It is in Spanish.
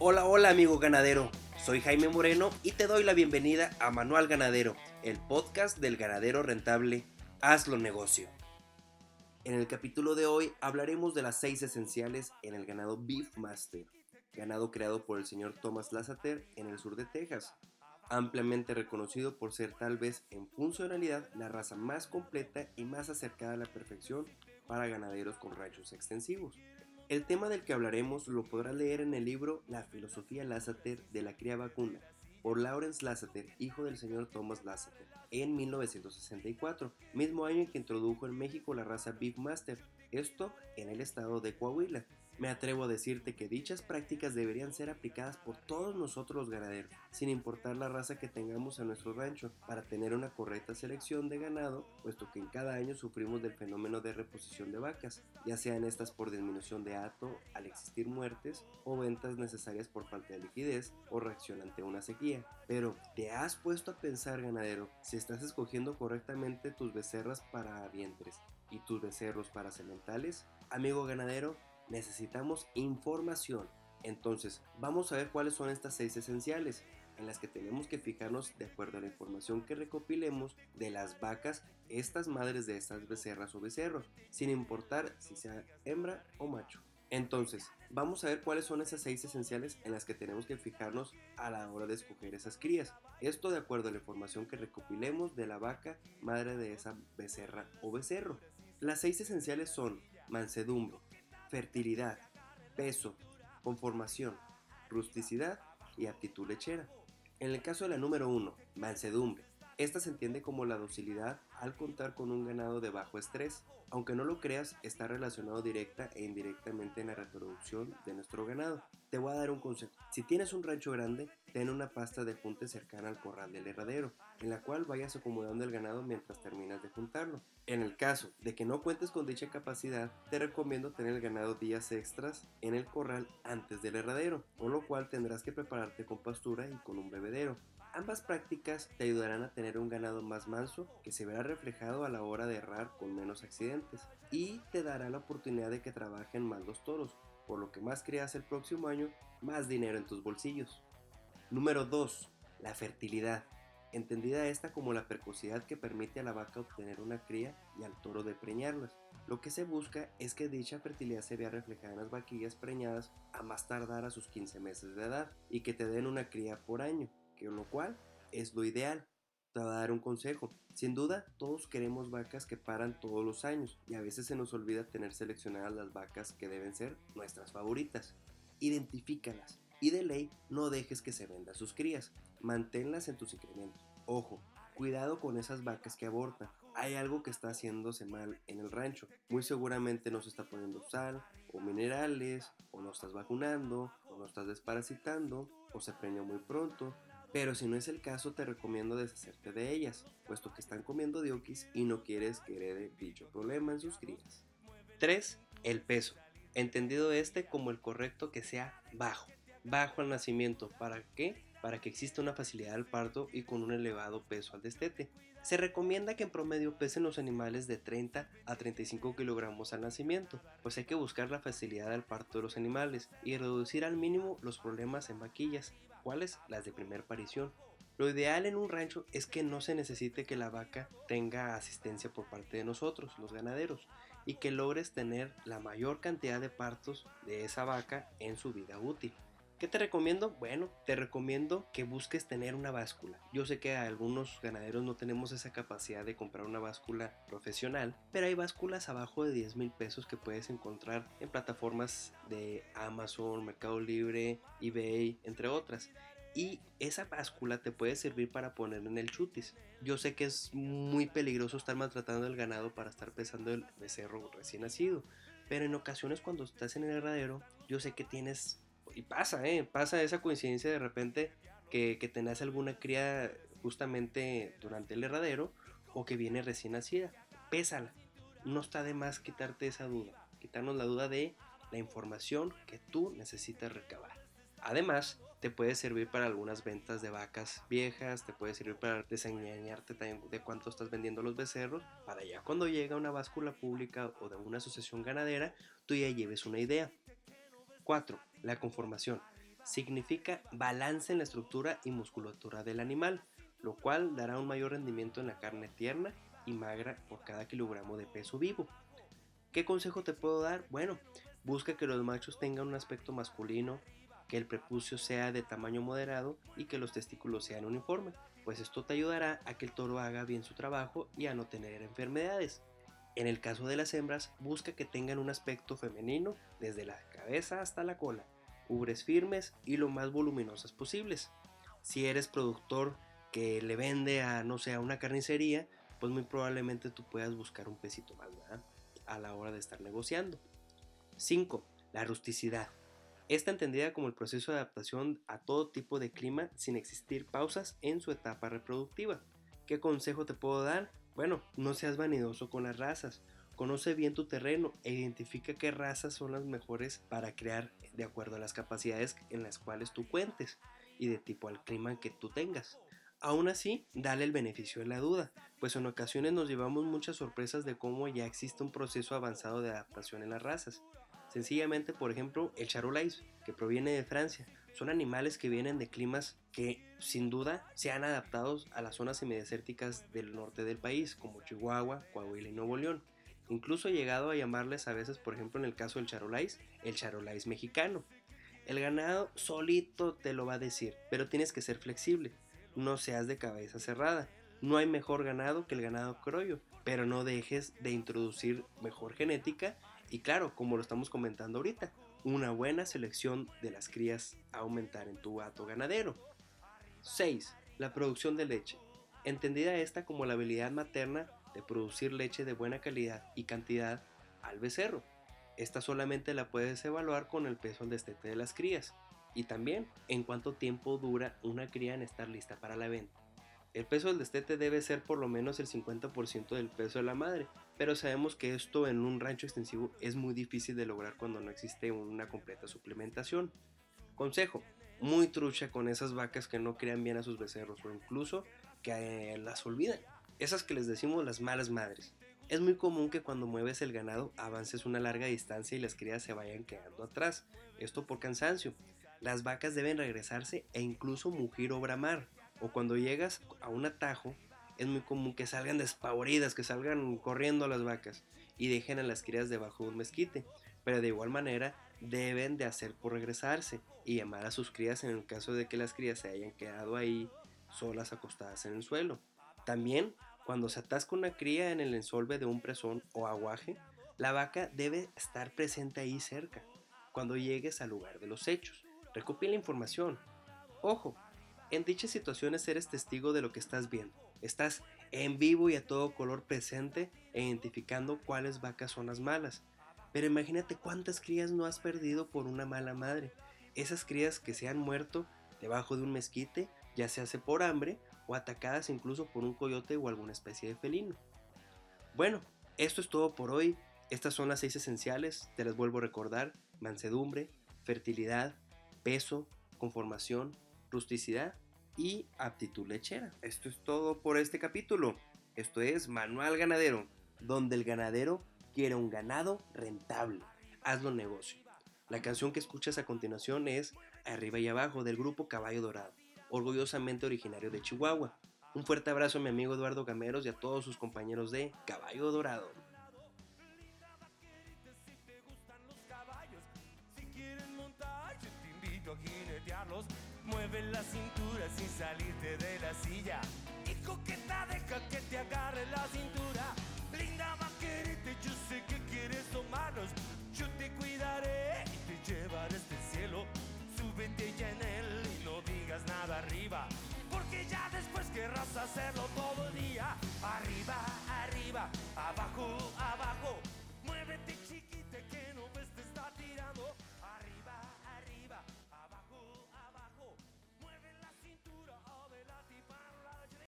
Hola, hola amigo ganadero, soy Jaime Moreno y te doy la bienvenida a Manual Ganadero, el podcast del ganadero rentable Hazlo Negocio. En el capítulo de hoy hablaremos de las seis esenciales en el ganado Beefmaster, ganado creado por el señor Thomas Lasseter en el sur de Texas, ampliamente reconocido por ser tal vez en funcionalidad la raza más completa y más acercada a la perfección para ganaderos con ranchos extensivos. El tema del que hablaremos lo podrás leer en el libro La filosofía Lasseter de la cría vacuna, por Lawrence Lasseter, hijo del señor Thomas Lasseter, en 1964, mismo año en que introdujo en México la raza Beefmaster, esto en el estado de Coahuila, me atrevo a decirte que dichas prácticas deberían ser aplicadas por todos nosotros los ganaderos, sin importar la raza que tengamos en nuestro rancho, para tener una correcta selección de ganado, puesto que en cada año sufrimos del fenómeno de reposición de vacas, ya sean estas por disminución de hato al existir muertes o ventas necesarias por falta de liquidez o reacción ante una sequía. Pero, ¿te has puesto a pensar, ganadero, si estás escogiendo correctamente tus becerras para vientres y tus becerros para sementales? Amigo ganadero, necesitamos información. Entonces, vamos a ver cuáles son estas seis esenciales en las que tenemos que fijarnos de acuerdo a la información que recopilemos de las vacas, estas madres de estas becerras o becerros, sin importar si sea hembra o macho. Entonces, vamos a ver cuáles son esas seis esenciales en las que tenemos que fijarnos a la hora de escoger esas crías. Esto de acuerdo a la información que recopilemos de la vaca madre de esa becerra o becerro. Las seis esenciales son mansedumbre, fertilidad, peso, conformación, rusticidad y aptitud lechera. En el caso de la número 1, mansedumbre, esta se entiende como la docilidad al contar con un ganado de bajo estrés. Aunque no lo creas, está relacionado directa e indirectamente en la reproducción de nuestro ganado. Te voy a dar un consejo. Si tienes un rancho grande, ten una pasta de junte cercana al corral del herradero, en la cual vayas acomodando el ganado mientras terminas de juntarlo. En el caso de que no cuentes con dicha capacidad, te recomiendo tener el ganado días extras en el corral antes del herradero, con lo cual tendrás que prepararte con pastura y con un bebedero. Ambas prácticas te ayudarán a tener un ganado más manso que se verá reflejado a la hora de errar con menos accidentes y te dará la oportunidad de que trabajen más los toros, por lo que más creas el próximo año, más dinero en tus bolsillos. Número 2. La fertilidad. Entendida esta como la precocidad que permite a la vaca obtener una cría y al toro de preñarlas. Lo que se busca es que dicha fertilidad se vea reflejada en las vaquillas preñadas a más tardar a sus 15 meses de edad y que te den una cría por año lo cual es lo ideal. Te voy a dar un consejo. Sin duda, todos queremos vacas que paran todos los años y a veces se nos olvida tener seleccionadas las vacas que deben ser nuestras favoritas. Identifícalas y de ley no dejes que se vendan sus crías. Manténlas en tus incrementos. Ojo, cuidado con esas vacas que abortan. Hay algo que está haciéndose mal en el rancho. Muy seguramente no se está poniendo sal o minerales, o no estás vacunando, o no estás desparasitando, o se preñó muy pronto, pero si no es el caso, te recomiendo deshacerte de ellas, puesto que están comiendo diokis y no quieres que herede dicho problema en sus crías. 3. El peso. Entendido este como el correcto que sea bajo. Bajo al nacimiento. ¿Para qué? Para que exista una facilidad al parto y con un elevado peso al destete. Se recomienda que en promedio pesen los animales de 30 a 35 kilogramos al nacimiento, pues hay que buscar la facilidad al parto de los animales y reducir al mínimo los problemas en vaquillas, cuales las de primer aparición. Lo ideal en un rancho es que no se necesite que la vaca tenga asistencia por parte de nosotros, los ganaderos, y que logres tener la mayor cantidad de partos de esa vaca en su vida útil. ¿Qué te recomiendo? Bueno, te recomiendo que busques tener una báscula. Yo sé que algunos ganaderos no tenemos esa capacidad de comprar una báscula profesional, pero hay básculas abajo de 10 mil pesos que puedes encontrar en plataformas de Amazon, Mercado Libre, eBay, entre otras. Y esa báscula te puede servir para poner en el chutis. Yo sé que es muy peligroso estar maltratando el ganado para estar pesando el becerro recién nacido. Pero en ocasiones cuando estás en el herradero, yo sé que tienes y pasa, ¿eh? Pasa esa coincidencia de repente que, que tenés alguna cría justamente durante el herradero o que viene recién nacida. Pésala. No está de más quitarte esa duda. Quitarnos la duda de la información que tú necesitas recabar. Además, te puede servir para algunas ventas de vacas viejas, te puede servir para desengañarte también de cuánto estás vendiendo los becerros, para ya cuando llega una báscula pública o de una asociación ganadera, tú ya lleves una idea. 4. La conformación. significa balance en la estructura y musculatura del animal, lo cual dará un mayor rendimiento en la carne tierna y magra por cada kilogramo de peso vivo. ¿Qué consejo te puedo dar? Bueno, busca que los machos tengan un aspecto masculino, que el prepucio sea de tamaño moderado y que los testículos sean uniformes, pues esto te ayudará a que el toro haga bien su trabajo y a no tener enfermedades. En el caso de las hembras, busca que tengan un aspecto femenino desde la cabeza hasta la cola, ubres firmes y lo más voluminosas posibles. Si eres productor que le vende a, no sé, a una carnicería, pues muy probablemente tú puedas buscar un pesito más, A la hora de estar negociando. 5. La rusticidad. Esta entendida como el proceso de adaptación a todo tipo de clima sin existir pausas en su etapa reproductiva. ¿Qué consejo te puedo dar? Bueno, no seas vanidoso con las razas. Conoce bien tu terreno e identifica qué razas son las mejores para crear de acuerdo a las capacidades en las cuales tú cuentes y de tipo al clima que tú tengas. Aún así, dale el beneficio de la duda, pues en ocasiones nos llevamos muchas sorpresas de cómo ya existe un proceso avanzado de adaptación en las razas. Sencillamente, por ejemplo, el charolais, que proviene de Francia, son animales que vienen de climas que sin duda se han adaptado a las zonas semidesérticas del norte del país, como Chihuahua, Coahuila y Nuevo León. Incluso he llegado a llamarles a veces, por ejemplo en el caso del charolais, el charolais mexicano. El ganado solito te lo va a decir, pero tienes que ser flexible, no seas de cabeza cerrada. No hay mejor ganado que el ganado croyo, pero no dejes de introducir mejor genética y claro, como lo estamos comentando ahorita, una buena selección de las crías a aumentar en tu gato ganadero. 6. La producción de leche. Entendida esta como la habilidad materna de producir leche de buena calidad y cantidad al becerro. Esta solamente la puedes evaluar con el peso al destete de las crías y también en cuánto tiempo dura una cría en estar lista para la venta. El peso del destete debe ser por lo menos el 50% del peso de la madre, pero sabemos que esto en un rancho extensivo es muy difícil de lograr cuando no existe una completa suplementación. Consejo, muy trucha con esas vacas que no crean bien a sus becerros o incluso que eh, las olvidan. Esas que les decimos las malas madres. Es muy común que cuando mueves el ganado avances una larga distancia y las crías se vayan quedando atrás. Esto por cansancio. Las vacas deben regresarse e incluso mugir o bramar o cuando llegas a un atajo, es muy común que salgan despavoridas, que salgan corriendo las vacas y dejen a las crías debajo de un mezquite. Pero de igual manera deben de hacer por regresarse y llamar a sus crías en el caso de que las crías se hayan quedado ahí solas acostadas en el suelo. También cuando se atasca una cría en el ensolve de un presón o aguaje, la vaca debe estar presente ahí cerca cuando llegues al lugar de los hechos. Recopila información. Ojo, en dichas situaciones eres testigo de lo que estás viendo. Estás en vivo y a todo color presente e identificando cuáles vacas son las malas. Pero imagínate cuántas crías no has perdido por una mala madre. Esas crías que se han muerto debajo de un mezquite, ya se hace por hambre o atacadas incluso por un coyote o alguna especie de felino. Bueno, esto es todo por hoy. Estas son las seis esenciales, te las vuelvo a recordar. Mansedumbre, fertilidad, peso, conformación, rusticidad y aptitud lechera. Esto es todo por este capítulo. Esto es Manual Ganadero, donde el ganadero quiere un ganado rentable. Hazlo negocio. La canción que escuchas a continuación es Arriba y Abajo del grupo Caballo Dorado, orgullosamente originario de Chihuahua. Un fuerte abrazo a mi amigo Eduardo Gameros y a todos sus compañeros de Caballo Dorado. Mueve la cintura sin salirte de la silla. Y coqueta, deja que te agarre la cintura. Linda vaquerita, yo sé que quieres tomarnos. Yo te cuidaré y te llevaré este cielo. Súbete ya en él nada arriba. Porque ya después querrás hacerlo todo día. Arriba, arriba, abajo